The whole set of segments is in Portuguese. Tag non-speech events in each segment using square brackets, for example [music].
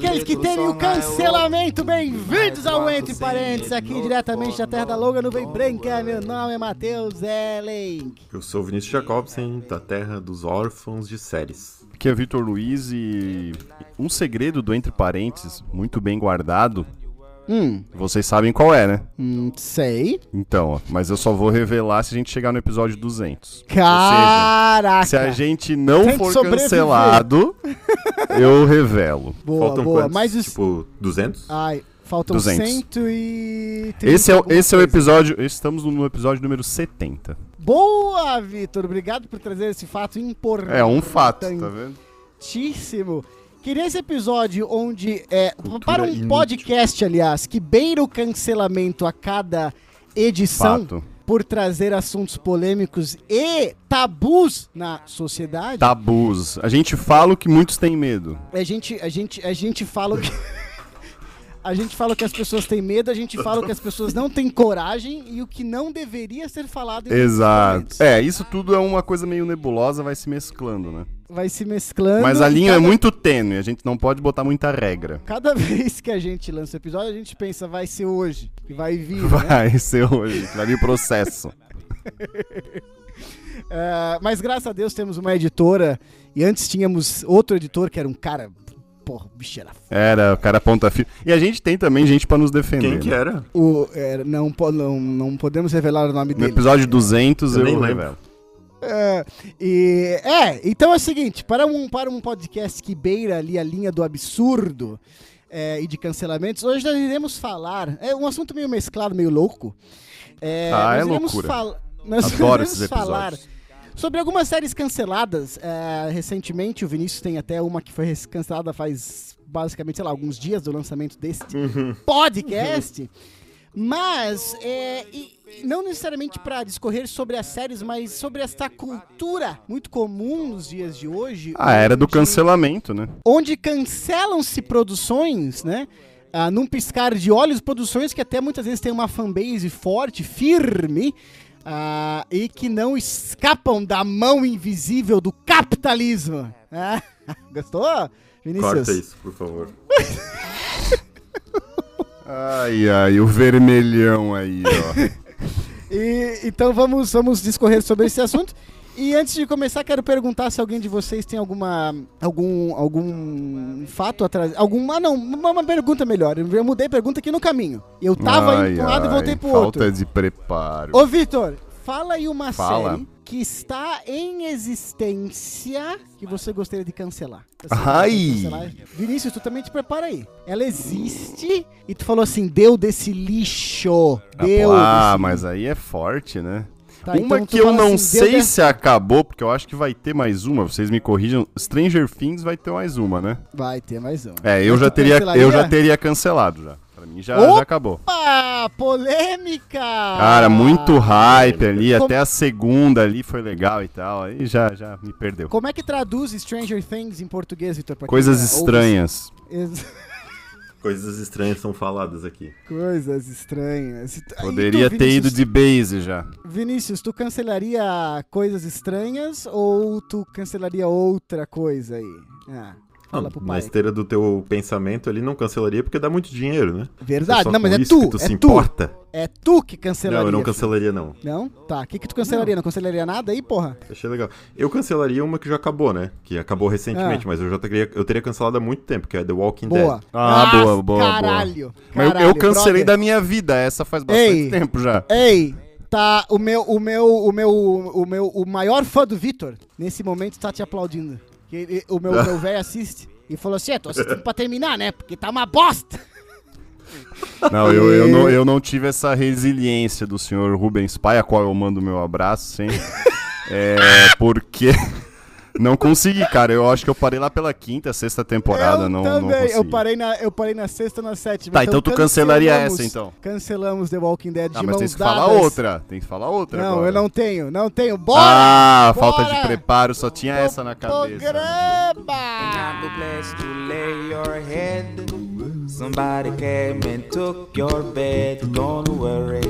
aqueles que temem o cancelamento, bem-vindos ao Entre Parentes, aqui diretamente da Terra da Longa Nuvem Branca. Meu nome é Matheus Ellen. Eu sou o Vinícius Jacobsen, da Terra dos Órfãos de Séries. Aqui é Vitor Luiz e um segredo do Entre Parênteses, muito bem guardado, Hum, vocês sabem qual é, né? hum, sei. Então, ó, mas eu só vou revelar se a gente chegar no episódio 200. Caraca! Se a gente não Tem for cancelado, [laughs] eu revelo. Boa, Faltam boa. quantos? Mas os... Tipo, 200? Ai, faltam 200. 130 Esse é, o- esse é o episódio. Estamos no episódio número 70. Boa, Vitor. Obrigado por trazer esse fato importante. É um fato, tá vendo? Que nesse episódio onde é para um inútil. podcast, aliás, que beira o cancelamento a cada edição Fato. por trazer assuntos polêmicos e tabus na sociedade. Tabus. A gente fala o que muitos têm medo. A gente a gente a gente fala o que [laughs] A gente fala que as pessoas têm medo, a gente fala que as pessoas não têm coragem e o que não deveria ser falado Exato. É, isso tudo é uma coisa meio nebulosa, vai se mesclando, né? Vai se mesclando. Mas a e linha é cada- muito tênue, a gente não pode botar muita regra. Cada [laughs] vez que a gente lança o episódio, a gente pensa, vai ser hoje, que vai vir, né? Vai [laughs] ser hoje, vai vir processo. É, [laughs] mas graças a Deus temos uma editora, e antes tínhamos outro editor que era um cara, porra, o bicho era... f- Era, o cara ponta fio. E a gente tem também gente pra nos defender. Quem que né? era? O, era- não, não, não podemos revelar o nome No dele. episódio 200 Eu eu, nem lembro. revelo. É, e, é, então é o seguinte, para um, para um podcast que beira ali a linha do absurdo é, e de cancelamentos, hoje nós iremos falar, é um assunto meio mesclado, meio louco. É, Ah, nós é iremos loucura. fal- nós Adoro iremos esses falar episódios. Sobre algumas séries canceladas. é, recentemente, o Vinícius tem até uma que foi cancelada faz basicamente, sei lá, alguns dias do lançamento deste podcast. Mas, é, e- não necessariamente para discorrer sobre as séries, mas sobre esta cultura muito comum nos dias de hoje. Ah, era do cancelamento, né? Onde cancelam-se produções, né? Ah, num piscar de olhos, produções que até muitas vezes têm uma fanbase forte, firme, ah, e que não escapam da mão invisível do capitalismo. Ah, [laughs] gostou, Vinícius? Corta isso, por favor. [laughs] Ai, ai, o vermelhão aí, ó. [laughs] E, então vamos, vamos discorrer sobre esse assunto. E antes de começar, quero perguntar se alguém de vocês tem alguma algum algum fato atrás, alguma ah, não, uma, pergunta melhor. Eu mudei a pergunta aqui no caminho. Eu tava Ai, indo um lado e ai, voltei pro falta outro. de preparo. Ô Vitor, fala aí uma Fala. série que está em existência que você gostaria de cancelar. Ai. de cancelar? Vinícius, tu também te prepara aí. Ela existe e tu falou assim, deu desse lixo. Ah, Deu ah, desse- mas aí é forte, né? Tá, uma então que eu não assim, sei se acabou, porque eu acho que vai ter mais uma, vocês me corrijam. Stranger Things vai ter mais uma, né? Vai ter mais um. É, eu já tu teria, cancelaria? eu já teria cancelado já. Pra mim já, Opa! já acabou. Opa, polêmica! Cara, muito hype ali, Como- até a segunda ali foi legal e tal. Aí já, já me perdeu. Como é que traduz Stranger Things em português, Vitor? Coisas ouve- estranhas. Ex- [laughs] Coisas estranhas são faladas aqui. Coisas estranhas. E tu, Poderia ter ido de base já. Vinícius, tu cancelaria coisas estranhas ou tu cancelaria outra coisa aí? Ah, fala Ah, pro na pai. esteira do teu pensamento ali, não cancelaria porque dá muito dinheiro, né? Verdade, só não, mas com é isso tu, que tu é se tu. importa. É tu que cancelaria. Não, eu não cancelaria, não. Não? Tá, o que que tu cancelaria? Não cancelaria nada aí, porra? Achei legal. Eu cancelaria uma que já acabou, né? Que acabou recentemente, Ah. mas eu já teria, eu teria cancelado há muito tempo, que é The Walking Boa. Dead. Ah, boa, boa, Caralho. Mas eu- caralho, eu cancelei brother. da minha vida, essa faz bastante Ei. tempo já. Ei, tá, o meu, o meu, o meu, o meu, o maior fã do Vitor, nesse momento, tá te aplaudindo. Que ele- o meu, meu [laughs] velho assiste e falou assim, é, tô assistindo pra terminar, né? Porque tá uma bosta. Não, eu, eu, não, eu não tive essa resiliência do senhor Rubens Pai, a qual eu mando meu abraço sempre. [laughs] é, porque não consegui, cara. Eu acho que eu parei lá pela quinta, sexta temporada. eu não, não também, consegui. eu parei, na, eu parei na sexta, na sétima. Tá, então tu cancelaria cancelamos- essa, então. Cancelamos The Walking Dead Ah, de mas tem que falar dadas. outra. Tem que falar outra Não, agora. eu não tenho, não tenho. Bora! Ah, bora! falta de preparo, só tinha essa na cabeça. Programa! Your head Somebody came and took your bed. Don't worry.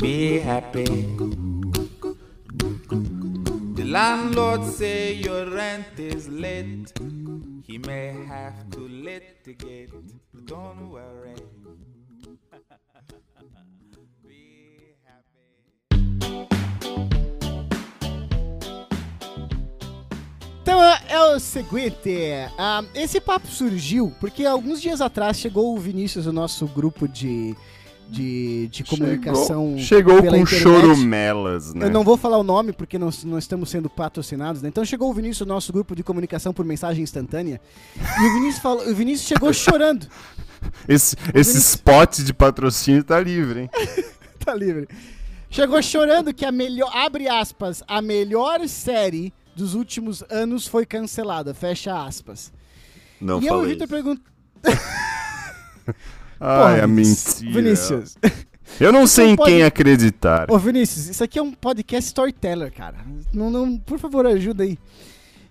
Be happy. Landlord say your rent is late. He may have to litigate. Don't worry. Então é, é o seguinte, ah, esse papo surgiu porque alguns dias atrás chegou o Vinícius, o nosso grupo de, de, de comunicação. Chegou, chegou com internet. chorumelas, né? Eu não vou falar o nome porque não, não estamos sendo patrocinados, né? Então chegou o Vinícius, o nosso grupo de comunicação por mensagem instantânea. E o Vinícius, falou, o Vinícius chegou [laughs] chorando. Esse, esse Vinícius- spot de patrocínio tá livre, hein? [laughs] tá livre. Chegou chorando que a melhor, abre aspas, a melhor série dos últimos anos foi cancelada, fecha aspas. Não e eu e o. Vitor isso. [laughs] Ai, a Vinícius, mentira. Vinícius. [laughs] Eu não sei Não em pode- quem acreditar. Ô, Vinícius, isso aqui é um podcast storyteller, cara. Não, não, por favor, ajuda aí.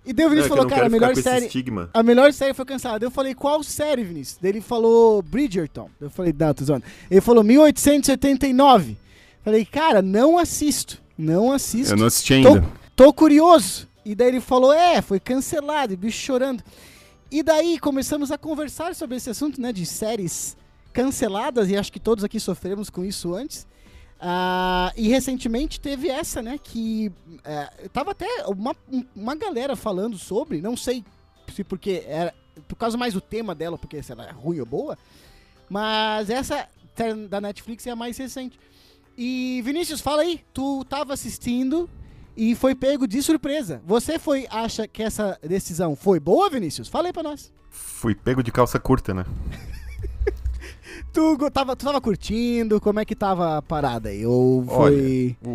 E daí o é Vinícius eu falou, cara, a melhor série. estigma. A melhor série foi cancelada. Eu falei, qual série, Vinícius? Daí ele falou Bridgerton. Eu falei, não, tô zoando. Ele falou 1879. Falei, cara, não assisto. Não assisto. Eu não assisti Tô, ainda. tô curioso. E daí ele falou, é, foi cancelado, e bicho chorando. E daí começamos a conversar sobre esse assunto, né, de séries canceladas, e acho que todos aqui sofremos com isso antes. Ah, e recentemente teve essa, né, que é, tava até uma, um- uma galera falando sobre, não sei se porque era por causa mais do tema dela, porque se ela é ruim ou boa, mas essa da Netflix é a mais recente. E Vinícius, fala aí, tu tava assistindo e foi pego de surpresa. Você foi acha que essa decisão foi boa, Vinícius? Fala aí pra nós. Fui pego de calça curta, né? Tu tava, tu tava curtindo, como é que tava a parada aí? Ou foi... O, o-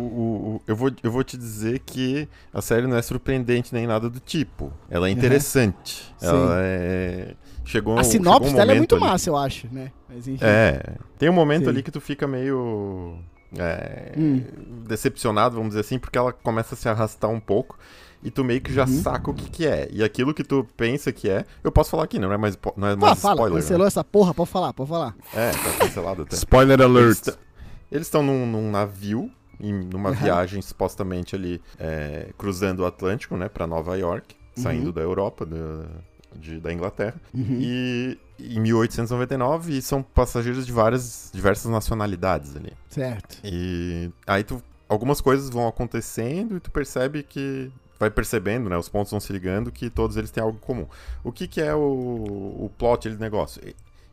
o- eu, vou, eu vou te dizer que a série não é surpreendente nem nada do tipo. Ela é interessante. Sim. Ela é. Chegou, a chegou sinopse um dela é muito ali- massa, eu acho, né? Mas. É. Tem um momento Sim. ali que tu fica meio. é, Hum. decepcionado, vamos dizer assim, porque ela começa a se arrastar um pouco. E tu meio que já Uhum. saca o que, que é. E aquilo que tu pensa que é, eu posso falar aqui, não é mais, não é mais fala, spoiler. né? cancelou essa porra, pode falar, pode falar. É, tá cancelado até. Spoiler alert. Eles estão num, num navio, em, numa Uhum. viagem supostamente ali, é, cruzando o Atlântico, né, pra Nova York, saindo Uhum. da Europa, da, de- da Inglaterra. Uhum. E em 1899, e são passageiros de várias, diversas nacionalidades ali. Certo. E aí tu, algumas coisas vão acontecendo e tu percebe que vai percebendo, né, os pontos vão se ligando que todos eles têm algo em comum. O que que é o, o plot do negócio?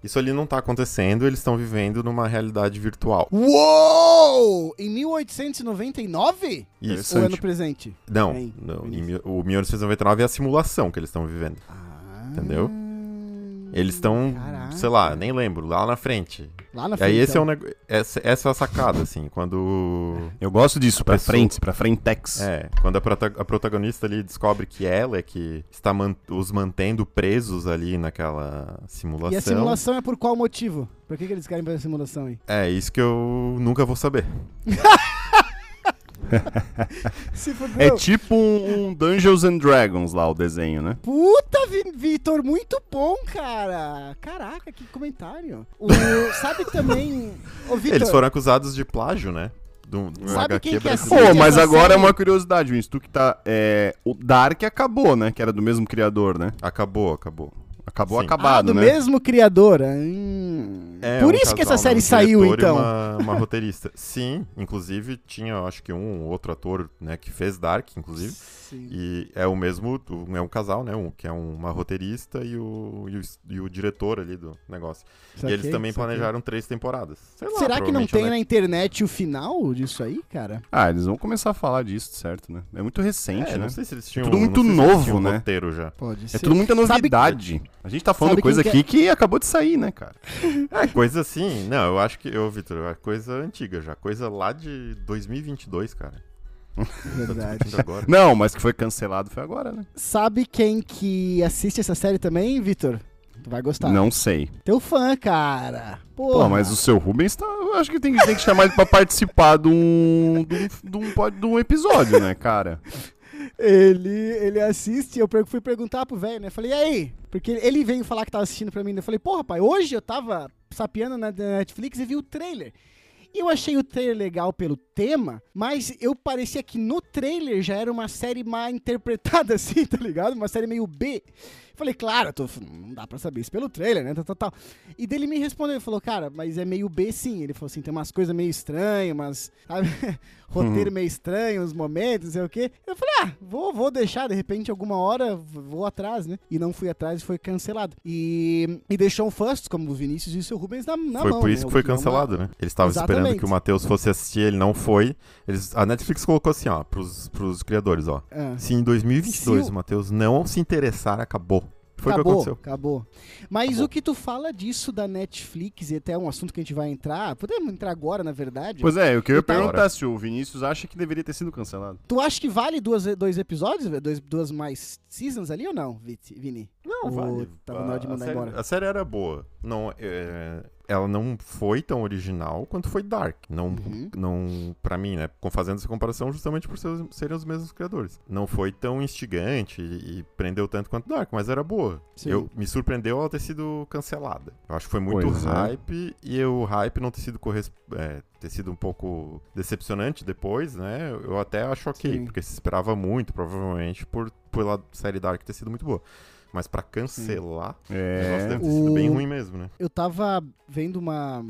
Isso ali não tá acontecendo, eles estão vivendo numa realidade virtual. Uou! Em 1899? Isso. Ou é no presente? Não, Hein, não em o 1999 é a simulação que eles estão vivendo. Entendeu? Eles estão, Ah, sei lá, nem lembro, lá na frente. Lá na E frente. aí esse é então. o nego... essa, essa é a sacada, assim, quando [laughs] Eu gosto disso, pra pessoa- frente, pra frentex. É, quando a, prota- a protagonista ali descobre que ela é que está man- os mantendo presos ali naquela simulação. E a simulação é por qual motivo? Por que, que eles querem fazer a simulação aí? É isso que eu nunca vou saber. [laughs] [laughs] Se É tipo um, um Dungeons and Dragons lá, o desenho, né? Puta, Vi- Vitor, muito bom, cara. Caraca, que comentário. O, sabe também... Ô, Vitor, Eles foram acusados de plágio, né? Do, do Sabe HQ quem que brasileiro. Assiste mas agora é uma curiosidade, Vinícius. Tu que tá. É, o Dark acabou, né? Que era do mesmo criador, né? Acabou, acabou. Acabou Sim. ah, acabado, do né? mesmo criador. Hum. É, Por um isso que essa casal, série né? Um saiu, e então. Uma, uma [laughs] roteirista. Sim, inclusive tinha, acho que um outro ator, né, que fez Dark, inclusive. Sim. E é o mesmo, é um casal, né? Um, que é um- uma roteirista e o, e o, e o diretor ali do negócio. Saquei, e eles também saquei. planejaram três temporadas. Sei lá, Será que não tem na Net- internet o final disso aí, cara? Ah, eles vão começar a falar disso, certo, né? É muito recente, É, né? não sei se eles tinham. tudo não muito novo, um né? roteiro já. Pode É tudo muita Sabe- novidade. A gente tá falando sabe coisa aqui que acabou de sair, né, cara? [laughs] É, coisa assim. Não, eu acho que, eu, Vitor, é coisa antiga já. Coisa lá de 2022, cara. Tá Verdade. agora. Não, mas que foi cancelado foi agora, né? Sabe quem que assiste essa série também, Vitor? Tu vai gostar. Não sei. Teu fã, cara. Porra. Pô, mas o seu Rubens tá. Eu acho que tem, tem que chamar ele pra participar de um, de um, de um, de um episódio, né, cara? Ele, ele assiste, eu fui perguntar pro velho, né? Falei, e aí? Porque ele- veio falar que tava assistindo pra mim. né? Eu falei, porra, pai, hoje eu tava sapeando na na Netflix e vi o trailer. Eu achei o trailer legal pelo tema, mas eu parecia que no trailer já era uma série mal interpretada, [laughs] assim, tá ligado? Uma série meio B. Falei, claro, tô- não dá pra saber isso pelo trailer, né? Tal, tal, tal. E dele me respondeu, ele falou, cara, mas é meio B sim. Ele falou assim, tem umas coisas meio estranhas, umas, sabe? [laughs] roteiro meio estranho, uns momentos, não sei o quê. Eu falei, ah, vou, vou deixar, de repente, alguma hora vou atrás, né? E não fui atrás e foi cancelado. E, e deixou o First, como o Vinícius e o seu Rubens, na, na foi mão. por né? isso que O foi é uma- cancelado, né? Eles estavam esperando que o Matheus fosse assistir, ele não foi. Eles, a Netflix colocou assim, ó, pros, pros criadores, ó. Ah. Se em 2022 Se o- o Matheus não se interessar, acabou. Foi o que acabou, aconteceu. acabou. Mas Acabou. o que tu fala disso da Netflix, e até é um assunto que a gente vai entrar, podemos entrar agora, na verdade. Pois é, eu queria Eu perguntar se o Vinícius acha que deveria ter sido cancelado. Tu acha que vale duas, dois episódios, dois, duas mais seasons ali ou não, Vini? Não, Ou vale. tava na hora de A- a mandar série- embora? A série era boa. Não, é, ela não foi tão original quanto foi Dark. Não, Uhum. não para mim, né? Com fazendo essa comparação justamente por ser- serem os mesmos criadores. Não foi tão instigante e, e prendeu tanto quanto Dark, mas era boa. Sim. Eu me surpreendeu ela ter sido cancelada. Eu acho que foi muito Pois é. hype e o hype não ter sido corres- é, ter sido um pouco decepcionante depois, né? Eu até acho ok, Sim. porque se esperava muito, provavelmente, por pela série Dark ter sido muito boa. Mas pra cancelar, É. deve ter sido bem O- ruim mesmo, né? Eu tava vendo uma.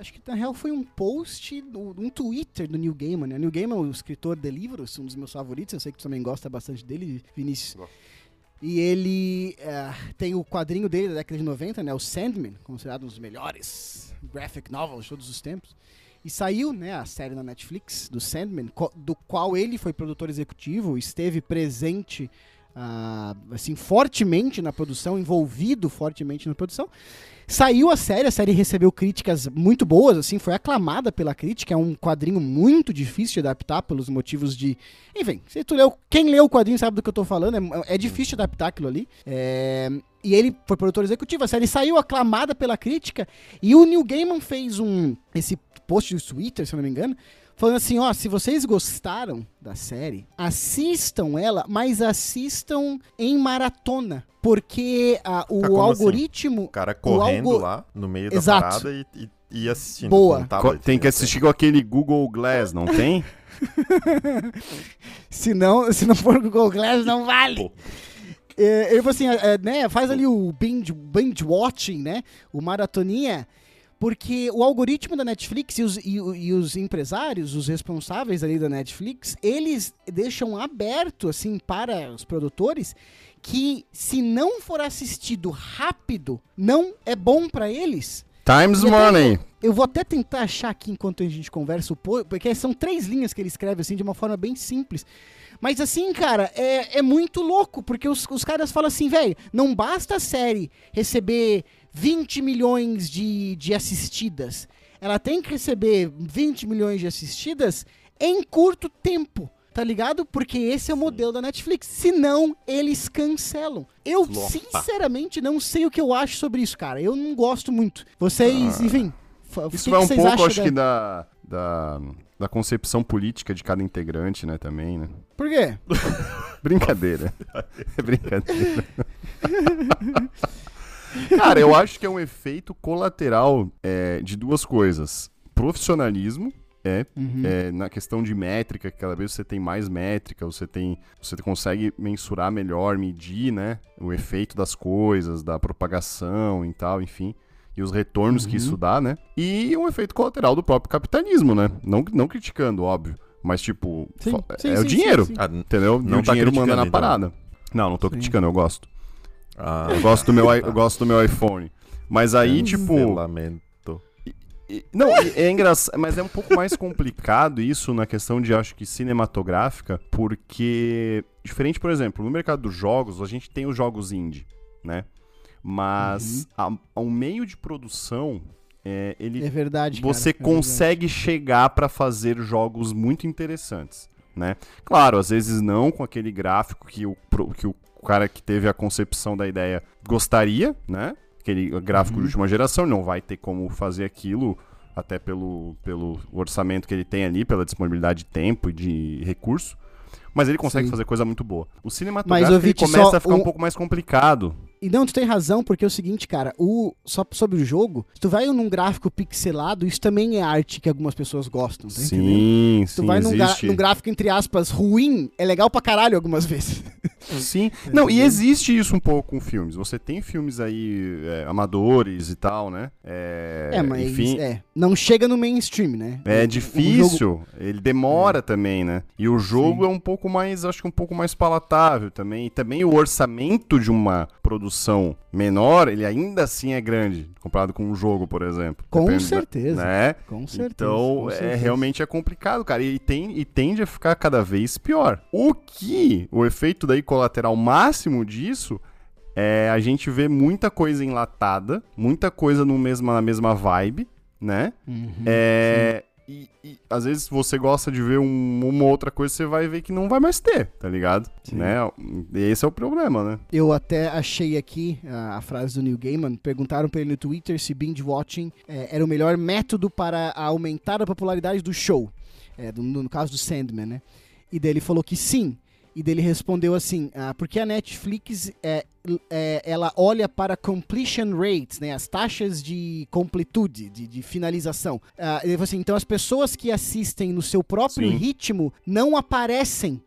Acho que na real foi um post, no- um Twitter do Neil Gaiman. Né? Neil Gaiman o escritor de livros, um dos meus favoritos. Eu sei que tu também gosta bastante dele, Vinícius. Gosto. E ele é, tem o quadrinho dele da década de 90, né? O Sandman, considerado um dos melhores graphic novels de todos os tempos. E saiu, né, a série na Netflix do Sandman, do qual ele foi produtor executivo, esteve presente ah, assim fortemente na produção, envolvido fortemente na produção. Saiu a série, a série recebeu críticas muito boas, assim, foi aclamada pela crítica, é um quadrinho muito difícil de adaptar pelos motivos de, enfim, se tu leu, quem leu o quadrinho sabe do que eu tô falando, é, é difícil adaptar aquilo ali. É, e ele foi produtor executivo, a série saiu aclamada pela crítica e o Neil Gaiman fez um esse post do Twitter, se eu não me engano, falando assim, ó, se vocês gostaram da série, assistam ela, mas assistam em maratona, porque ah, o Ah, como assim? algoritmo O cara correndo algo- lá no meio da Exato. parada e, e, e assistindo. Boa. um tablet, Tem que né? assistir com aquele Google Glass, não tem? [laughs] Se não, se não for Google Glass, não vale. Pô. É, ele falou assim, é, né, faz ali o binge, binge watching, né, o maratoninha, porque o algoritmo da Netflix e os, e, e os empresários, os responsáveis ali da Netflix, eles deixam aberto, assim, para os produtores, que se não for assistido rápido, não é bom para eles. Times até Money. Eu vou até tentar achar aqui enquanto a gente conversa porque são três linhas que ele escreve assim de uma forma bem simples. Mas assim, cara, é, é muito louco, porque os, os caras falam assim, velho, não basta a série receber 20 milhões de, de assistidas. Ela tem que receber 20 milhões de assistidas em curto tempo. Tá ligado? Porque esse é o modelo da Netflix. Senão, eles cancelam. Eu, Flopa. sinceramente, não sei o que eu acho sobre isso, cara. Eu não gosto muito. Vocês, enfim. fa- o Isso vai que um pouco, acho da- que, da, da, da concepção política de cada integrante, né, também, né? Por quê? [laughs] Brincadeira. [laughs] É brincadeira. [laughs] [laughs] Cara, eu acho que é um efeito colateral é, de duas coisas. Profissionalismo, é, Uhum. é, na questão de métrica, que cada vez você tem mais métrica, você tem, você consegue mensurar melhor, medir, né, o efeito das coisas, da propagação e tal, enfim, e os retornos que Uhum. isso dá, né? E um efeito colateral do próprio capitalismo, né? Não, não criticando, óbvio, mas tipo, Sim, sim, é sim, o dinheiro, sim, sim. Ah, entendeu? Não e o tá dinheiro manda na então. parada. Não, não tô Sim. criticando, eu gosto. Ah, Eu gosto do meu, eu gosto do meu iPhone. Mas aí, tipo, Cancelamento. e- Não, é engraçado, mas é um pouco mais complicado isso na questão de, acho que, cinematográfica, porque, diferente, por exemplo, no mercado dos jogos, a gente tem os jogos indie, né? Mas a, a- um meio de produção, é, ele É verdade, cara, você é verdade. consegue chegar pra fazer jogos muito interessantes, né? Claro, às vezes não com aquele gráfico que o, que o cara que teve a concepção da ideia gostaria, né? Aquele gráfico Uhum. de última geração, não vai ter como fazer aquilo até pelo, pelo orçamento que ele tem ali, pela disponibilidade de tempo e de recurso. mas ele consegue Sim. fazer coisa muito boa. O Mas, cinematográfico Viti, começa a ficar o- um pouco mais complicado. E não, tu tem razão, porque é o seguinte, cara, o, só sobre o jogo, se tu vai num gráfico pixelado, isso também é arte que algumas pessoas gostam, tá entendendo? Sim, Se tu sim, vai num, gra- num gráfico, entre aspas, ruim, é legal pra caralho algumas [laughs] vezes. Sim. Não, e existe isso um pouco com filmes. Você tem filmes aí é, amadores e tal, né? É, É, mas enfim, é, não chega no mainstream, né? É difícil, jogo- ele demora também, né? E o jogo Sim. é um pouco mais, acho que um pouco mais palatável também. E também o orçamento de uma produção menor, ele ainda assim é grande, comparado com um jogo, por exemplo. Com Depende da- certeza. Né? Com certeza. Então, com é, certeza. realmente é complicado, cara. E, tem, e tende a ficar cada vez pior. O que, o efeito daí colateral máximo disso é a gente vê muita coisa enlatada, muita coisa no mesma, na mesma vibe, né? Uhum. É, e, e às vezes você gosta de ver um- uma outra coisa, você vai ver que não vai mais ter, tá ligado? Sim. Né? E esse é o problema, né? Eu até achei aqui a, a frase do Neil Gaiman. Perguntaram pra ele no Twitter se binge watching eh, era o melhor método para aumentar a popularidade do show. Do- no, no caso do Sandman, né? E daí ele falou que sim. E daí ele respondeu assim: ah, porque a Netflix é, é, ela olha para completion rates, né, as taxas de completude, de, de finalização. Ah, ele falou assim, então as pessoas que assistem no seu próprio Sim. ritmo não aparecem.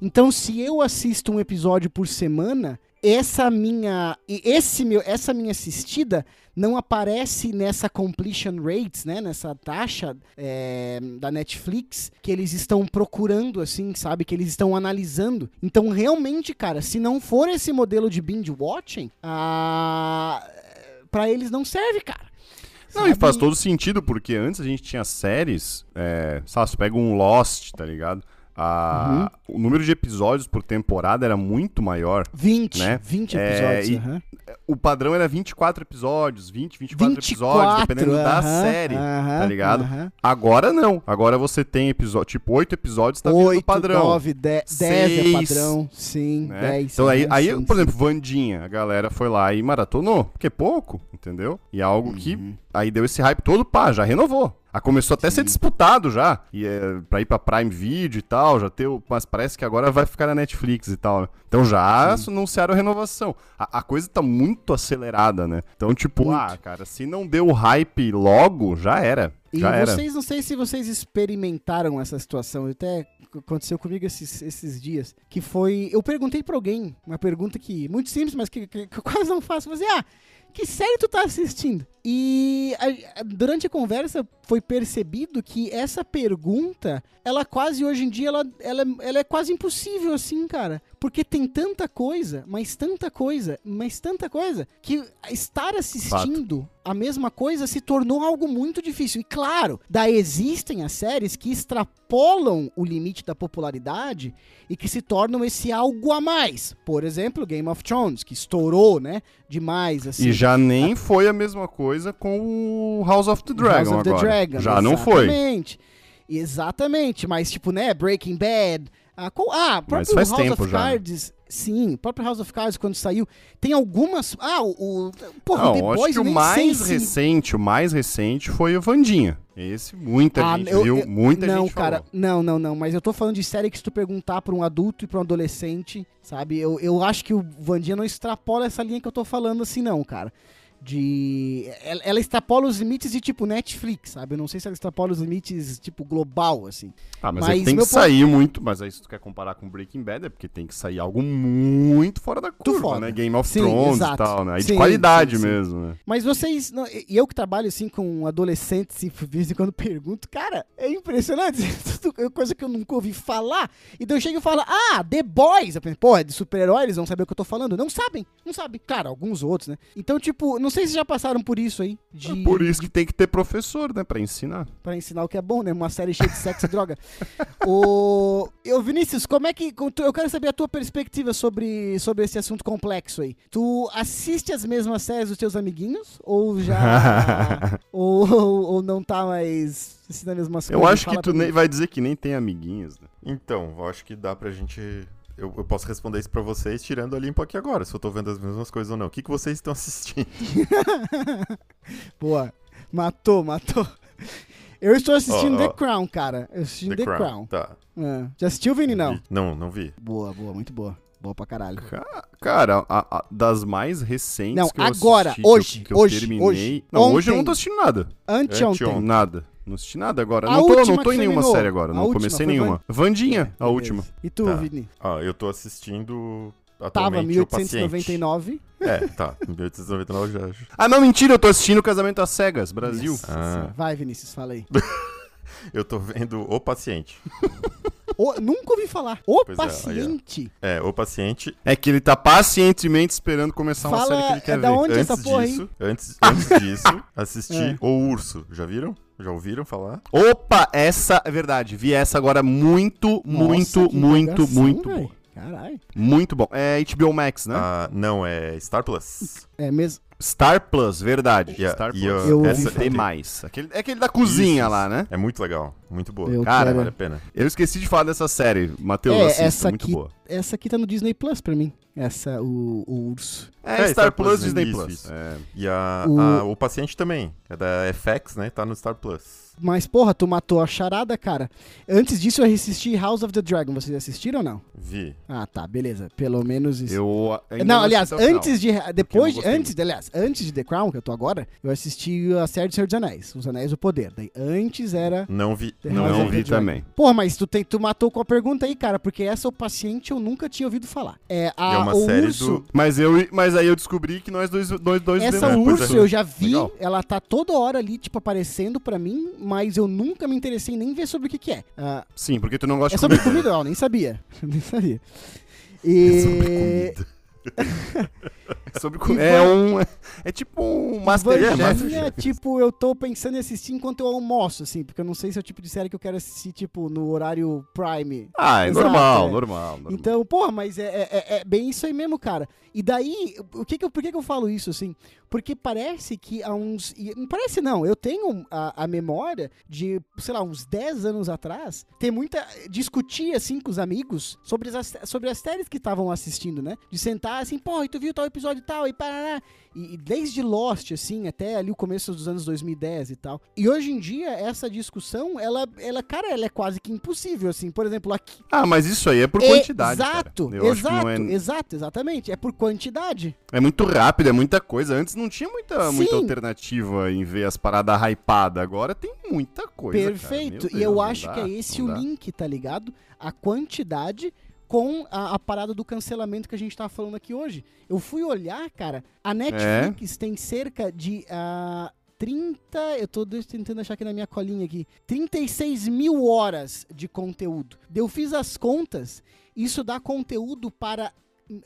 Então, se eu assisto um episódio por semana, essa minha, esse meu, essa minha assistida não aparece nessa completion rates, né, nessa taxa é, da Netflix que eles estão procurando, assim, sabe, que eles estão analisando. Então, realmente, cara, se não for esse modelo de binge watching, ah, para eles não serve, cara. Não, e faz todo sentido, porque antes a gente tinha séries, é, sabe, você pega um Lost, tá ligado? A- O número de episódios por temporada era muito maior. 20, né? 20 É, episódios. e- aham. O padrão era 24 episódios, 20, 24, 24, episódios, dependendo da aham, série, tá ligado? Agora não. Agora você tem episódio, tipo, 8 episódios tá vindo do 8, padrão. 9, 10, 10 é padrão. Sim, né? 10. Então aí, aham, aí sim, por sim. exemplo, Vandinha, a galera foi lá e maratonou, porque é pouco, entendeu? E é algo que Uhum. aí deu esse hype todo, pá, já renovou. Ah, começou até a ser disputado já, e é, pra ir pra Prime Video e tal, já teve, mas parece que agora vai ficar na Netflix e tal. né? Então já anunciaram a renovação. A, a coisa tá muito acelerada, né? Então, tipo, Muito. ah, cara, se não deu hype logo, já era. E Já era. vocês, não sei se vocês experimentaram essa situação, até aconteceu comigo esses, esses dias, que foi, eu perguntei pra alguém, uma pergunta que, muito simples, mas que, que- que eu quase não faço, mas ah, que série tu tá assistindo? E a- a- durante a conversa foi percebido que essa pergunta, ela quase hoje em dia, ela, ela, ela é quase impossível assim, cara. Porque tem tanta coisa, mas tanta coisa, mas tanta coisa, que estar assistindo a mesma coisa se tornou algo muito difícil. E claro, daí existem as séries que extrapolam o limite da popularidade e que se tornam esse algo a mais. Por exemplo, Game of Thrones, que estourou, né? Demais, assim. E já nem foi a mesma coisa com o House of the Dragon House of the agora. Dragon, já não foi. Exatamente. Exatamente, mas tipo, né, Breaking Bad. Ah, qual- ah próprio faz House tempo of já? Cards. Sim, o próprio House of Cards, quando saiu, tem algumas. Ah, o. o porra, Não, o The acho Boys que o mais sei recente, o mais recente foi o Vandinha. Esse muita Ah, gente eu- viu, eu- muita não, gente cara, falou. não, não, não. Mas eu tô falando de série que se tu perguntar pra um adulto e pra um adolescente, sabe? Eu, eu acho que o Vandinha não extrapola essa linha que eu tô falando assim, não, cara. De. Ela, ela extrapola os limites de tipo Netflix, sabe? Eu não sei se ela extrapola os limites, tipo, global, assim. Ah, mas, mas aí tem que meu ponto- sair muito, mas aí se tu quer comparar com Breaking Bad é porque tem que sair algo muito fora da curva, foda. né? Game of Sim, Thrones exato. e tal, né? E de Sim, qualidade sim, mesmo, né? Mas vocês. não, e eu que trabalho assim com adolescentes e de [laughs] vez em quando pergunto, cara, é impressionante. [laughs] tudo- Coisa que eu nunca ouvi falar. E daí eu chego e falo, ah, The Boys. Eu penso, Pô, é de super-herói, eles vão saber o que eu tô falando. Não sabem, não sabem. Claro, alguns outros, né? Então, tipo, não sei se já passaram por isso aí. De, É por isso que tem que ter professor, né? Pra ensinar. Pra ensinar o que é bom, né? Uma série cheia de sexo e droga. [laughs] O... Eu, Vinícius, como é que. Eu quero saber a tua perspectiva sobre, sobre esse assunto complexo aí. Tu assiste as mesmas séries dos teus amiguinhos? Ou já. ou, [laughs] ou, ou não tá mais assistindo as mesmas Eu coisas? acho que tu nem vai dizer que nem tem amiguinhos, né? Então, eu acho que dá pra gente. Eu, eu posso responder isso pra vocês tirando a limpo aqui agora, se eu tô vendo as mesmas coisas ou não. O que, que vocês estão assistindo? [laughs] Boa. Matou, matou. Eu estou assistindo Ó, ó. The Crown, cara. Eu assisti The, Crown. Tá. É. Já assistiu, Vini? Não. Não, não vi. Boa, boa, muito boa. Boa pra caralho. Ca- Cara, a- a- das mais recentes Não, que eu agora, assisti, que eu- hoje, que eu, hoje, terminei... hoje, Não, hoje eu ontem. não tô assistindo nada. Anteontem. Anteontem. Nada. Não assisti nada agora. A não tô, não tô em nenhuma série agora. A Não última comecei nenhuma. Vandinha, a Beleza. última. E tu, Tá. Vini? Ah, eu tô assistindo Tava atualmente o Paciente. 1899. É, tá. 1899 já. Ah, não, mentira, eu tô assistindo o Casamento às Cegas, Brasil. Nossa Ah. Vai, Vinícius, fala aí. [laughs] Eu tô vendo O Paciente. [laughs] Ô, nunca ouvi falar. O Pois é, paciente. É, O Paciente. É que ele tá pacientemente esperando começar uma Fala, série que ele é quer da ver. onde antes essa porra disso, antes, antes disso, [laughs] assisti É. O Urso. Já viram? Já ouviram falar? Opa, essa é verdade. Vi essa agora muito, muito, Nossa, que muito, empolgação, muito véi. boa. Caralho. Muito bom. É HBO Max, né? Ah, não, é Star Plus. É mesmo. Star Plus, verdade. A- Star Plus. Eu ouvi essa- falar. Tem mais. Aquele, é aquele da cozinha Isso, lá, né? É muito legal. Muito boa. Eu Cara, quero- Vale a pena. Eu esqueci de falar dessa série. Matheus, É, essa muito aqui- boa. Essa aqui tá no Disney Plus pra mim. Essa, o, o urso. É, É, Star, Star Plus, Plus, Disney isso, Plus. isso. É. E a, O- a- o Paciente também. É da FX, né? Tá no Star Plus. Mas, porra, tu matou a charada, cara. Antes disso, eu assisti House of the Dragon. Vocês assistiram ou não? Vi. Ah, tá, beleza. Pelo menos isso. Eu ainda não, aliás, antes de. Depois, gostei antes, de- aliás, antes de The Crown, que eu tô agora, eu assisti a série do Senhor dos Anéis, Os Anéis do Poder. Daí antes era. Não vi. The Não, House Não of vi também. Porra, mas tu, tem, tu matou com a pergunta aí, cara, porque essa o paciente eu nunca tinha ouvido falar. É, a, é uma o série urso. do- Mas, eu, mas aí eu descobri que nós dois, dois, dois Essa vemos. Pois é. urso eu já vi, Legal. ela tá toda hora ali, tipo, aparecendo pra mim, mas eu nunca me interessei em nem ver sobre o que que é. Ah, Sim, porque tu não gosta é de sobre comida. comida? Não, nem sabia. [laughs] nem sabia. É E... É sobre [laughs] [laughs] E comida. É um. É tipo um Masterchef. Vandinha, tipo, eu tô pensando em assistir enquanto eu almoço, assim, porque eu não sei se é o tipo de série que eu quero assistir, tipo, no horário prime. Ah, é Exato, normal, é. normal, normal. Então, porra, mas é, é- é- é bem isso aí mesmo, cara. E daí, o que que eu, por que, que eu falo isso, assim? Porque parece que há uns. Não parece não, eu tenho a, a memória de, sei lá, uns 10 anos atrás, ter muita. discutir, assim, com os amigos sobre as, sobre as séries que estavam assistindo, né? De sentar assim, pô, e tu viu tal episódio e tal, e parará. E, e desde Lost, assim, até ali o começo dos anos 2010 e tal. E hoje em dia, essa discussão, ela, ela cara, ela é quase que impossível, assim. Por exemplo, aqui, Ah, mas isso aí é por quantidade. Exato, exato, é, exato, exatamente. É por quantidade. é muito rápido, é muita coisa. Antes não tinha muita, Sim. muita alternativa em ver as paradas hypadas. Agora tem muita coisa. Perfeito. Meu e eu Deus, acho não que dá, é esse o dá. link, tá ligado? A quantidade com a, a parada do cancelamento que a gente tá falando aqui hoje. Eu fui olhar, cara, a Netflix tem cerca de. ah, 30, eu tô tentando achar aqui na minha colinha aqui, 36 mil horas de conteúdo. Eu fiz as contas, isso dá conteúdo para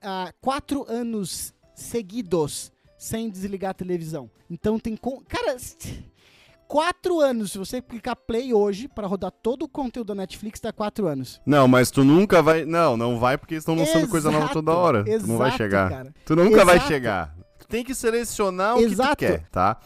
ah, quatro anos seguidos sem desligar a televisão. Então tem. con- Cara, quatro anos. Se você clicar play hoje para rodar todo o conteúdo da Netflix, dá quatro anos. Não, mas tu nunca vai. Não, não vai porque estão lançando coisa nova Exato, toda hora. tu não vai exato, chegar. cara. Tu nunca vai Exato. chegar. Tu tem que selecionar o Exato. que tu quer, tá?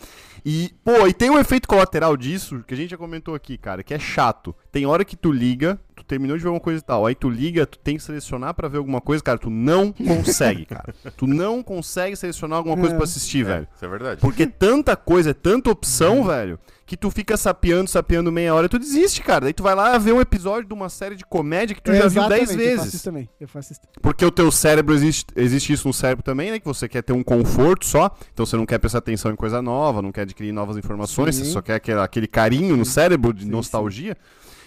E, pô, e tem um efeito colateral disso, que a gente já comentou aqui, cara, que é chato. Tem hora que tu liga, tu terminou de ver uma coisa e tal, aí tu liga, tu tem que selecionar pra ver alguma coisa, cara, tu não consegue, cara. [laughs] Tu não consegue selecionar alguma coisa É. pra assistir, velho. Isso é verdade. Porque tanta coisa, é tanta opção, velho, que tu fica sapeando, sapeando meia hora tu desiste, cara. Daí tu vai lá ver um episódio de uma série de comédia que tu já viu Exatamente, 10 Eu faço vezes. isso também. Eu faço isso. Porque o teu cérebro existe, existe isso no cérebro também, né? Que você quer ter um conforto só. Então você não quer prestar atenção em coisa nova, não quer adquirir novas informações, Sim. você só quer aquele, aquele carinho no cérebro de Sim, nostalgia.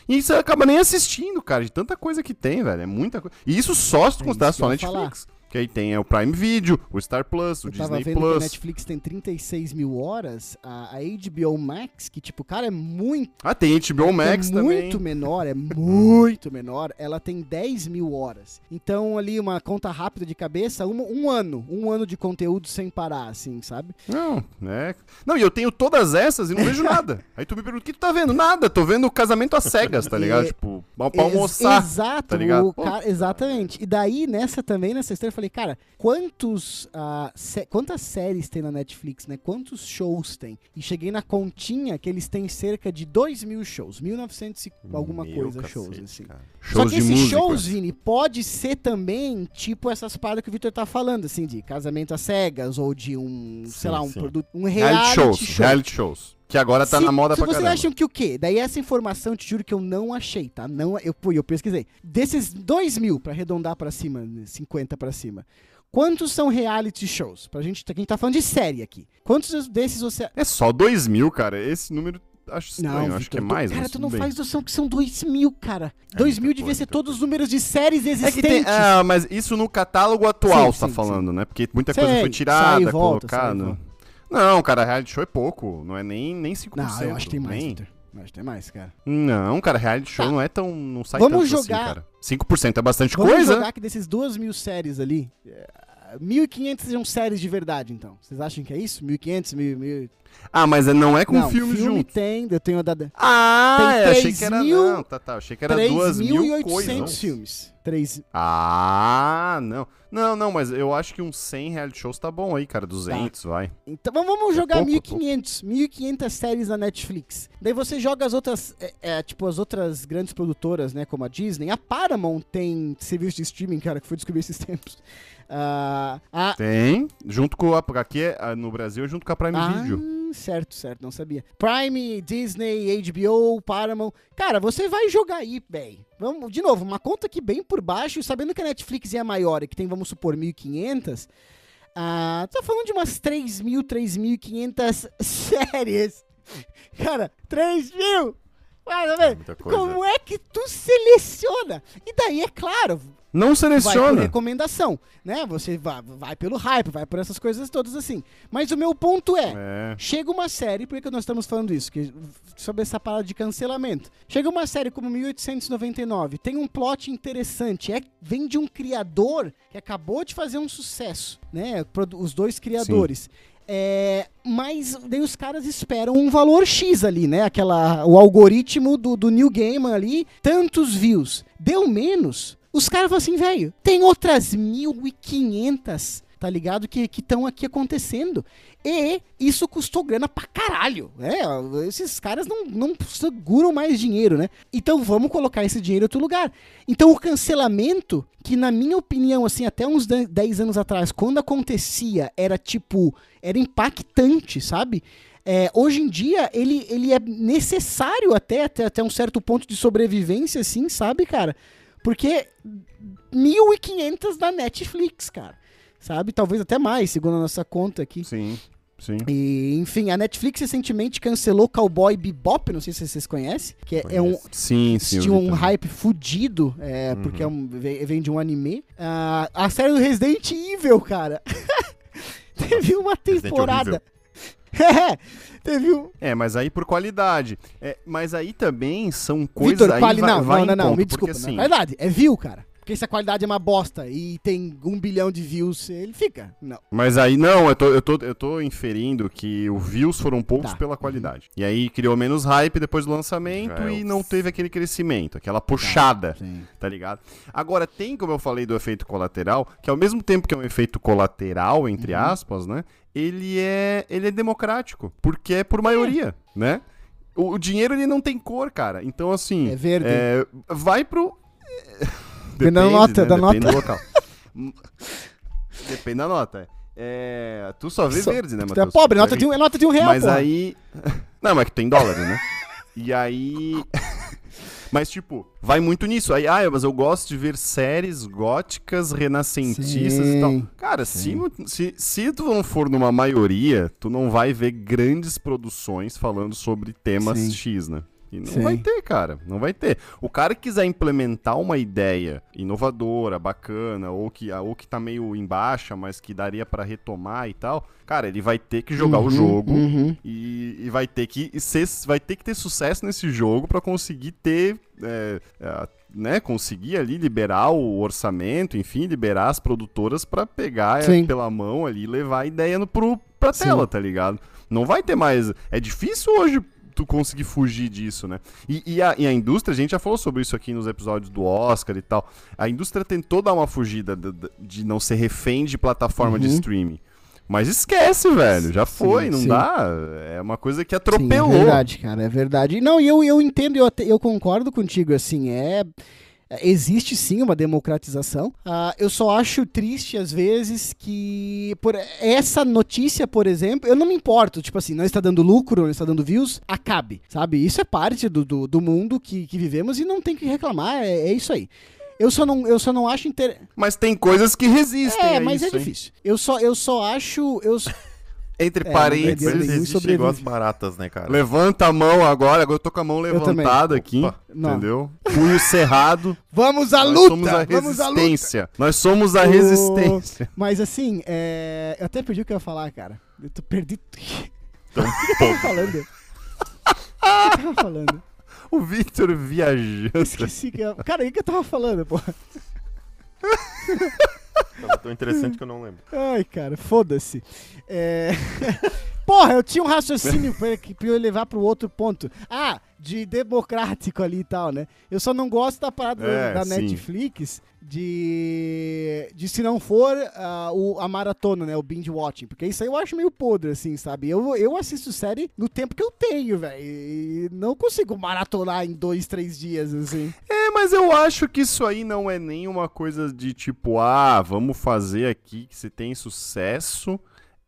E você acaba nem assistindo, cara, de tanta coisa que tem, velho. É muita coisa. E isso só se tu É considerar só ia falar. Que aí tem é, o Prime Video, o Star Plus, o Eu tava Disney vendo que a Plus. Netflix tem 36 mil horas, a, a HBO Max, que tipo, cara, é muito, Ah, tem HBO Max é também. muito menor, é muito menor, ela tem 10 mil horas. Então ali uma conta rápida de cabeça, um, um ano, um ano de conteúdo sem parar, assim, sabe? Não, né? Não, e eu tenho todas essas e não vejo nada. [laughs] Aí tu me pergunta, o que tu tá vendo? Nada, tô vendo o casamento às cegas, tá ligado? E- tipo, pra pra Ex- almoçar. Exato, tá ligado? cara- exatamente. E daí, nessa também, nessa história, falei, cara, quantos, ah, sé- quantas séries tem na Netflix, né? Quantos shows tem? E cheguei na continha que eles têm cerca de 2 mil shows, 1900 e alguma Meu coisa cacete, shows, assim. cara. Só Shows que de esses música. shows, Vini, pode ser também, tipo essas paradas que o Victor tá falando, assim, de casamento às cegas, ou de um, sei lá, um sim. produto, um Reality reality, shows, show. reality shows. Que agora tá Se- na moda se pra vocês caramba. acham que o quê? Daí essa informação, te juro que eu não achei, tá? Não, eu, eu pesquisei. Desses 2 mil, pra arredondar pra cima, 50 pra cima, quantos são reality shows? Pra gente, a gente tá falando de série aqui. Quantos desses você... É só 2 mil, cara. Esse número acho estranho. acho Vitor, que é mais. Cara, tu não bem. faz noção que são 2 mil, cara. 2 muita mil devia ser todos os números de séries É existentes. tem. Ah, mas isso no catálogo atual Sim, você tá sim, falando, né? Porque muita coisa foi tirada, volta, colocada. Não, cara, reality show é pouco. Não é nem, nem 5%. Não, eu acho que tem mais, nem. Vitor. Eu acho que tem mais, cara. Não, cara, reality show Tá. não é tão. Não sai Vamos tanto jogar- assim, cara. 5% é bastante Vamos coisa. jogar que desses 2 mil séries ali, é, 1.500 sejam séries de verdade, então. Vocês acham que é isso? 1.500, 1.000... 1.000... Ah, mas não é com não, filme, filme junto. tem, eu tenho da... Ah, Tem eu achei que era. 3.000 Não, tá, tá. Achei que era 2 mil coisas. 3.800 filmes. 3... Ah, não. Não, não, mas eu acho que uns 100 reality shows tá bom aí, cara. 200, vai. Então vamos É jogar pouco, é 1.500, 1.500 séries na Netflix. Daí você joga as outras, é, é, tipo, as outras grandes produtoras, né, como a Disney. A Paramount tem serviço de streaming, cara, que foi descobrir esses [laughs] tempos. Ah, a, Tem. Junto com a. Aqui é, ah, no Brasil é junto com a Prime Ah, Video. certo, certo, não sabia. Prime, Disney, HBO, Paramount. Cara, você vai jogar aí, véi. Vamos, de novo, uma conta aqui bem por baixo, sabendo que a Netflix é a maior e que tem, vamos supor, 1.500. Ah, tá falando de umas 3.000, 3.500 [laughs] séries. Cara, 3 mil! Coisa. Como é que tu seleciona? E daí, é claro, Não vai por seleciona. recomendação, né? Você vai, vai pelo hype, vai por essas coisas todas assim. Mas o meu ponto é, É. chega uma série, por que nós estamos falando isso? Que, sobre essa parada de cancelamento. Chega uma série como 1899, tem um plot interessante, é, vem de um criador que acabou de fazer um sucesso, né? Os dois criadores. É, mas daí os caras esperam um valor X ali, né? Aquela, o algoritmo do, do New Game ali, tantos views. Deu menos. Os caras falam assim, velho, tem outras 1.500, tá ligado? Que estão aqui acontecendo. E isso custou grana pra caralho. né? esses caras não, não seguram mais dinheiro, né? Então vamos colocar esse dinheiro em outro lugar. Então o cancelamento, que na minha opinião, assim, até uns 10 anos atrás, quando acontecia, era tipo, era impactante, sabe? É, hoje em dia, ele, ele é necessário até, até, até um certo ponto de sobrevivência, assim, sabe, cara? Porque 1.500 da Netflix, cara. Sabe? Talvez até mais, segundo a nossa conta aqui. Sim, sim. E, enfim, a Netflix recentemente cancelou Cowboy Bebop, não sei se vocês conhecem, que é, é um. Sim, sim. tinha um também. hype fudido, é, porque é um- vem, de um anime. Ah, a série do Resident Evil, cara. [laughs] Teve uma temporada. É, teve um. É, mas aí por qualidade. É, mas aí também são coisas. Vitor, quali... vai, não, vai não, não, não, me porque, desculpa. assim, Na verdade, é view, cara. Porque se a qualidade é uma bosta e tem um bilhão de views, ele fica. Não. Mas aí, não, eu tô, eu, tô, eu tô inferindo que os views foram poucos Tá. pela qualidade. E aí criou menos hype depois do lançamento Já é e não teve aquele crescimento, aquela puxada, Sim. tá ligado? Agora, tem, como eu falei, do efeito colateral, que ao mesmo tempo que é um efeito colateral, entre Uhum. aspas, né? Ele é, ele é democrático, porque é por maioria, né? O, o dinheiro, ele não tem cor, cara. Então, assim... É verde. é, vai pro... Depende da nota, da Depende nota. do local. [laughs] Depende da nota. É, tu só vê Só- verde, né, Tu é Matheus? pobre, Tu nota é de um, é nota de um real, Mas porra. aí. [laughs] Não, mas que tem dólares, né? E aí. [laughs] Mas, tipo, vai muito nisso. Aí, ah, mas eu gosto de ver séries góticas, renascentistas e tal. Sim, Cara, se, se, se tu não for numa maioria, tu não vai ver grandes produções falando sobre temas Sim. X, né? E não Sim. vai ter, cara. Não vai ter. O cara que quiser implementar uma ideia inovadora, bacana, ou que, ou que tá meio em baixa, mas que daria pra retomar e tal, cara, ele vai ter que jogar o Uhum, jogo uhum. e, e vai ter que ser, vai ter que ter sucesso nesse jogo pra conseguir ter, é, é, né, conseguir ali liberar o orçamento, enfim, liberar as produtoras pra pegar é, Sim. pela mão ali e levar a ideia no, pro, pra Sim. tela, tá ligado? Não vai ter mais. É difícil hoje tu conseguir fugir disso, né? E, e a, e a indústria, a gente já falou sobre isso aqui nos episódios do Oscar e tal. A indústria tentou dar uma fugida de, de- de não ser refém de plataforma de Uhum. streaming. Mas esquece, velho. Já foi, Sim, não sim. dá. É uma coisa que Sim, atropelou. é verdade, cara, é verdade. Não, e eu, eu entendo, eu, até- eu concordo contigo, assim, é... É, Existe sim uma democratização. Ah, eu só acho triste às vezes que por essa notícia, por exemplo, eu não me importo. Tipo assim, não está dando lucro, não está dando views, acabe, sabe? Isso é parte do, do, do mundo que, que vivemos e não tem que reclamar. É, é isso aí. Eu só não, eu só não acho inter... Mas tem coisas que resistem É, mas é isso, hein? difícil. Eu só, eu só acho. Eu, Entre É, parênteses, igual as baratas, né, cara? levanta a mão agora, agora eu tô com a mão levantada aqui, Opa. Entendeu? Punho cerrado. [laughs] Vamos à Nós luta! somos a Vamos à luta! resistência. Nós somos a O- resistência. Mas assim, é... eu até perdi o que eu ia falar, cara. Eu tô perdi. [laughs] O que Então, eu tava falando? O que eu tava falando? [laughs] O Victor viajando. Esqueci que eu... Cara, o que eu tava falando, pô? Tava tão interessante que eu não lembro. Ai, cara, foda-se. É... [laughs] Porra, eu tinha um raciocínio pra, eu levar pro outro ponto. Ah, de democrático ali e tal, né? Eu só não gosto da parada É, da sim. Netflix de, de se não for ah, o, a maratona, né? O binge watching. Porque isso aí eu acho meio podre, assim, sabe? Eu, eu assisto série no tempo que eu tenho, velho. E não consigo maratonar em dois, três dias, assim. É, mas eu acho que isso aí não é nem uma coisa de tipo, ah, vamos fazer aqui que se tem sucesso.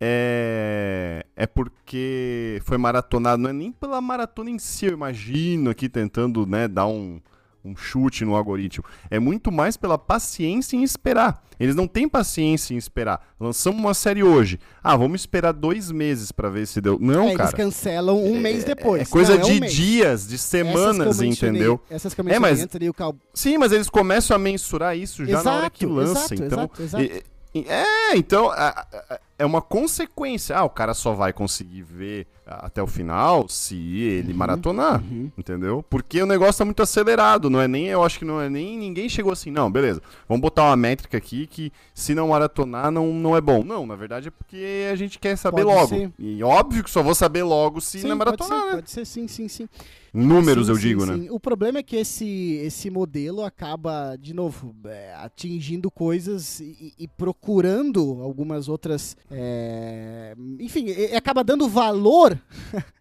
É, é porque foi maratonado, não é nem pela maratona em si, eu imagino aqui tentando né, dar um, um chute no algoritmo. É muito mais pela paciência em esperar. Eles não têm paciência em esperar. Lançamos uma série hoje. Ah, vamos esperar dois meses pra ver se deu. Não, É, eles cara. cancelam um mês depois. É coisa Não, é um de mês. dias, de Essas semanas, mencionei- entendeu? Essas que eu É, mas- ali, o cal... Sim, mas eles começam a mensurar isso já na hora que Exato, lança. exato, então, exato, exato. é, então a- a- é uma consequência. Ah, o cara só vai conseguir ver até o final se ele maratonar, uhum. entendeu? Porque o negócio tá muito acelerado, não é nem, eu acho que não é nem ninguém chegou assim, não, beleza. Vamos botar uma métrica aqui que se não maratonar não, não é bom. Não, na verdade é porque a gente quer saber Pode logo. ser. E óbvio que só vou saber logo se não é pode maratonar, ser, né? pode ser, sim, sim, sim. Números Sim, eu sim, digo, né? sim. O problema é que esse, esse modelo acaba, de novo, é, atingindo coisas e, e procurando algumas outras. É, enfim, acaba dando valor. [laughs]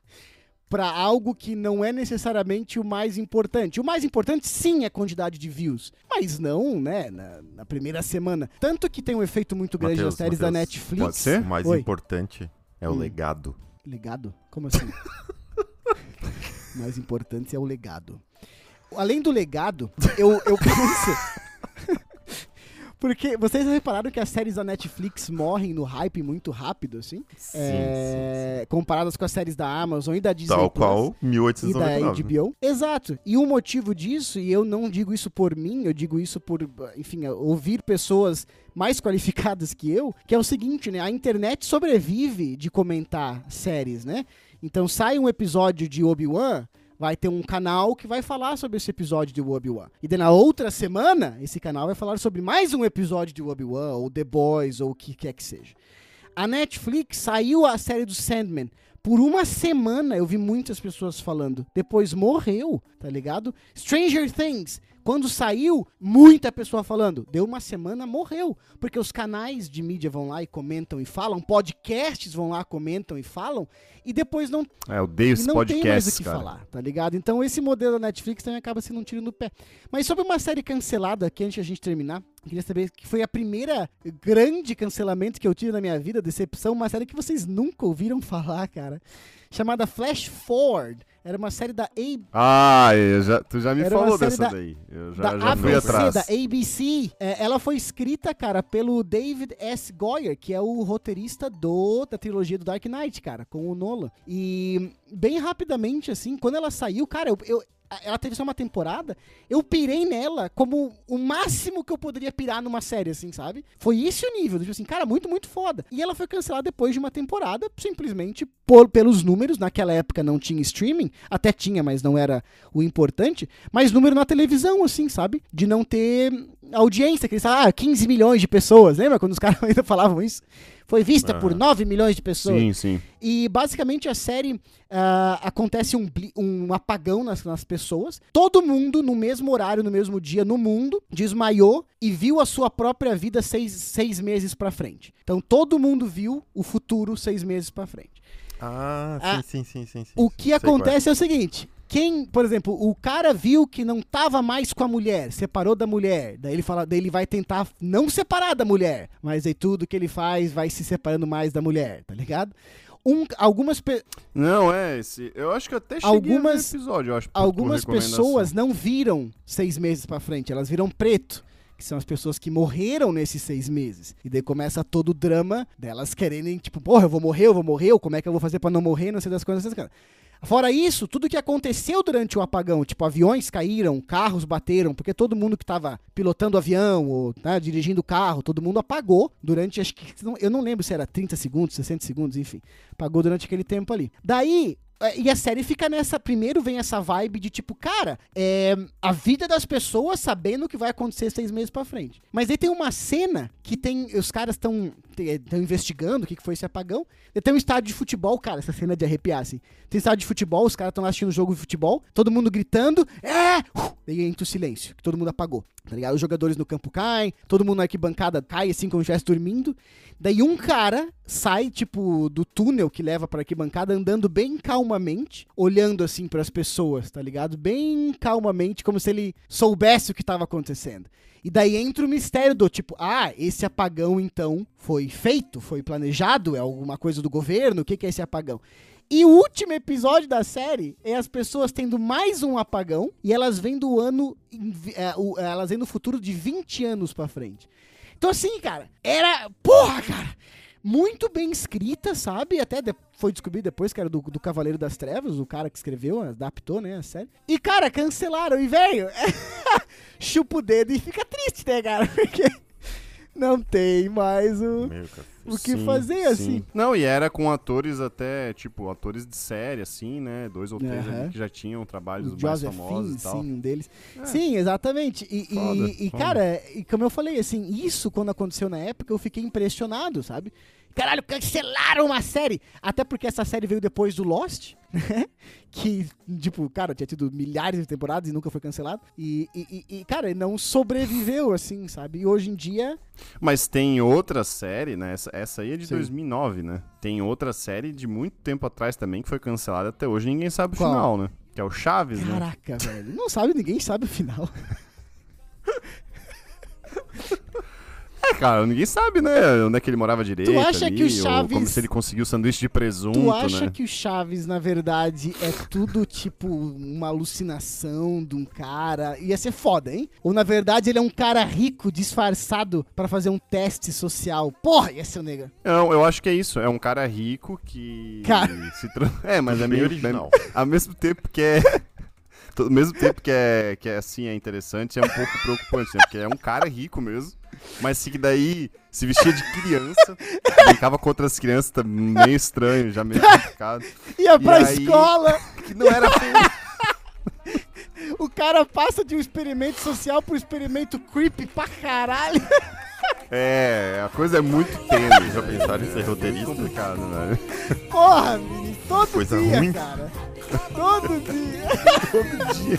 para algo que não é necessariamente o mais importante. O mais importante, sim, é a quantidade de views, mas não, né, na, na primeira semana. Tanto que tem um efeito muito grande Mateus, nas séries da Mateus, Netflix. pode ser? O mais Oi. importante é o Hum. legado. Legado? Como assim? [laughs] O mais importante é o legado. Além do legado, eu, eu [laughs] penso. Porque vocês repararam que as séries da Netflix morrem no hype muito rápido, assim? Sim, É, Comparadas com as séries da Amazon e da Disney. Tal Plus qual E da 1899. HBO. Exato. E o motivo disso, e eu não digo isso por mim, eu digo isso por, enfim, ouvir pessoas mais qualificadas que eu, que é o seguinte, né? A internet sobrevive de comentar séries, né? Então sai um episódio de Obi-Wan, vai ter um canal que vai falar sobre esse episódio de Obi-Wan. E daí na outra semana, esse canal vai falar sobre mais um episódio de Obi-Wan, ou The Boys, ou o que quer que seja. A Netflix saiu a série do Sandman. Por uma semana eu vi muitas pessoas falando. Depois morreu, tá ligado? Stranger Things. Quando saiu, muita pessoa falando. Deu uma semana, morreu. Porque os canais de mídia vão lá e comentam e falam, podcasts vão lá, comentam e falam, e depois não É, eu odeio esse não tem mais podcast, o que cara. falar, tá ligado? Então esse modelo da Netflix também acaba sendo um tiro no pé. Mas sobre uma série cancelada, aqui antes de a gente terminar, eu queria saber que foi a primeira grande cancelamento que eu tive na minha vida, decepção, uma série que vocês nunca ouviram [laughs] falar, cara, chamada Flash Forward. Era uma série da A Ah, já, tu já me Era falou dessa da- daí. Eu já, da já fui ABC, atrás. da ABC. É, ela foi escrita, cara, pelo David S. Goyer, que é o roteirista do, da trilogia do Dark Knight, cara, com o Nolan. E bem rapidamente, assim, quando ela saiu, cara, eu, eu- ela teve só uma temporada, eu pirei nela como o máximo que eu poderia pirar numa série, assim, sabe? Foi esse o nível, tipo assim, cara, muito, muito foda. E ela foi cancelada depois de uma temporada, simplesmente por, pelos números. Naquela época não tinha streaming, até tinha, mas não era o importante. Mas número na televisão, assim, sabe? De não ter audiência, que eles falavam, ah, 15 milhões de pessoas, lembra quando os [laughs] caras ainda falavam isso? Foi vista por 9 milhões de pessoas. Sim, sim. E basicamente a série ah, acontece um, um apagão nas, nas pessoas. Todo mundo, no mesmo horário, no mesmo dia, no mundo, desmaiou e viu a sua própria vida seis, seis meses pra frente. Então todo mundo viu o futuro seis meses pra frente. Ah, Ah, sim, sim, sim, sim, sim. O que é. acontece é o seguinte: quem, por exemplo, o cara viu que não tava mais com a mulher, separou da mulher, daí ele fala, daí ele vai tentar não separar da mulher, mas aí tudo que ele faz vai se separando mais da mulher, tá ligado? Um, algumas, pe- Não, é esse. Eu acho que eu até cheguei Algumas- episódio, eu acho. por algumas pessoas não viram seis meses pra frente, elas viram preto. Que são as pessoas que morreram nesses seis meses. E daí começa todo o drama delas quererem, tipo, porra, eu vou morrer, eu vou morrer, ou como é que eu vou fazer pra não morrer, não sei das coisas, essas coisas. Fora isso, tudo que aconteceu durante o apagão, tipo, aviões caíram, carros bateram, porque todo mundo que tava pilotando o avião ou né, dirigindo o carro, todo mundo apagou durante, acho que, eu não lembro se era 30 segundos, 60 segundos, enfim. Apagou durante aquele tempo ali. Daí, é, E a série fica nessa. Primeiro vem essa vibe de tipo, cara, é a vida das pessoas sabendo o que vai acontecer seis meses pra frente. Mas aí tem uma cena que tem. Os caras estão estão investigando o que que foi esse apagão. E tem um estádio de futebol, cara, essa cena de arrepiar, assim. Tem estádio de futebol, os caras estão assistindo um jogo de futebol, todo mundo gritando, é! Uh, Daí entra o silêncio, que todo mundo apagou, tá ligado? Os jogadores no campo caem, todo mundo na arquibancada cai, assim, como se estivesse dormindo. Daí um cara sai, tipo, do túnel que leva pra arquibancada, andando bem calmamente, olhando, assim, pras pessoas, tá ligado? Bem calmamente, como se ele soubesse o que tava acontecendo. E daí entra o mistério do tipo, ah, esse apagão então foi feito, foi planejado, é alguma coisa do governo, o que, que é esse apagão? E o último episódio da série é as pessoas tendo mais um apagão e elas vendo o ano, é, o- elas vendo o futuro de 20 anos pra frente. Então assim, cara, era, porra, cara, muito bem escrita, sabe? Até de- foi descobrido depois que era do, do Cavaleiro das Trevas, o cara que escreveu, adaptou, né, a série. E, cara, cancelaram. E, velho, [laughs] chupa o dedo e fica triste, né, cara? [laughs] Porque não tem mais o, Meu, cara. O que Sim, fazer, sim. assim. Não, e era com atores até, tipo, atores de série, assim, né? Dois ou três ali que já tinham trabalhos O mais Joseph famosos Finn, e tal. sim, um deles. É. Sim, exatamente. E, e- Foda, e, foda. cara, e como eu falei, assim, isso quando aconteceu na época, eu fiquei impressionado, sabe? Caralho, cancelaram uma série! Até porque essa série veio depois do Lost, né? [laughs] Que, tipo, cara, tinha tido milhares de temporadas e nunca foi cancelado. E, e- e- cara, não sobreviveu, assim, sabe? E hoje em dia. Mas tem outra série, né? Essa, essa aí é de Sim. 2009, né? Tem outra série de muito tempo atrás também que foi cancelada até hoje. Ninguém sabe o Qual? final, né? Que é o Chaves, né? Caraca, velho. Não sabe, ninguém sabe o final. [laughs] É, cara, ninguém sabe, né? Onde é que ele morava direito. acha ali, que o ou Chaves- como se ele conseguiu sanduíche de presunto, Tu acha né? que o Chaves, na verdade, é tudo tipo uma alucinação de um cara? Ia ser foda, hein? Ou na verdade ele é um cara rico disfarçado pra fazer um teste social? Porra, ia ser o nega. Não, eu acho que é isso. É um cara rico que Cara. se tra... [laughs] É, mas é meio original. é- ao mesmo tempo que é [laughs] ao mesmo tempo que é que é assim, é interessante, é um pouco preocupante, né? Porque é um cara rico mesmo, mas que daí se vestia de criança, [laughs] brincava com outras crianças, tá meio estranho, já meio complicado. [laughs] Ia E pra aí- escola, Que não era [laughs] o cara passa de um experimento social pro experimento creepy pra caralho. É, a coisa é muito tênue, Já pensaram em ser roteirista? complicado, né? Porra, menino, todo Coisa dia, ruim. cara. Todo dia. Todo dia.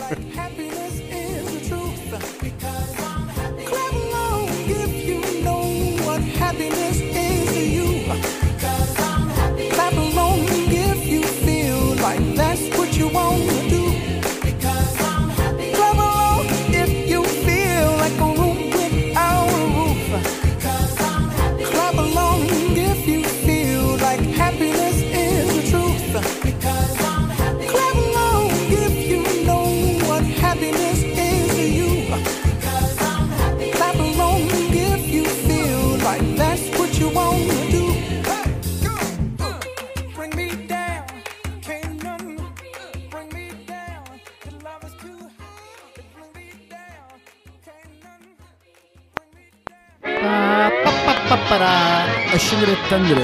capitán de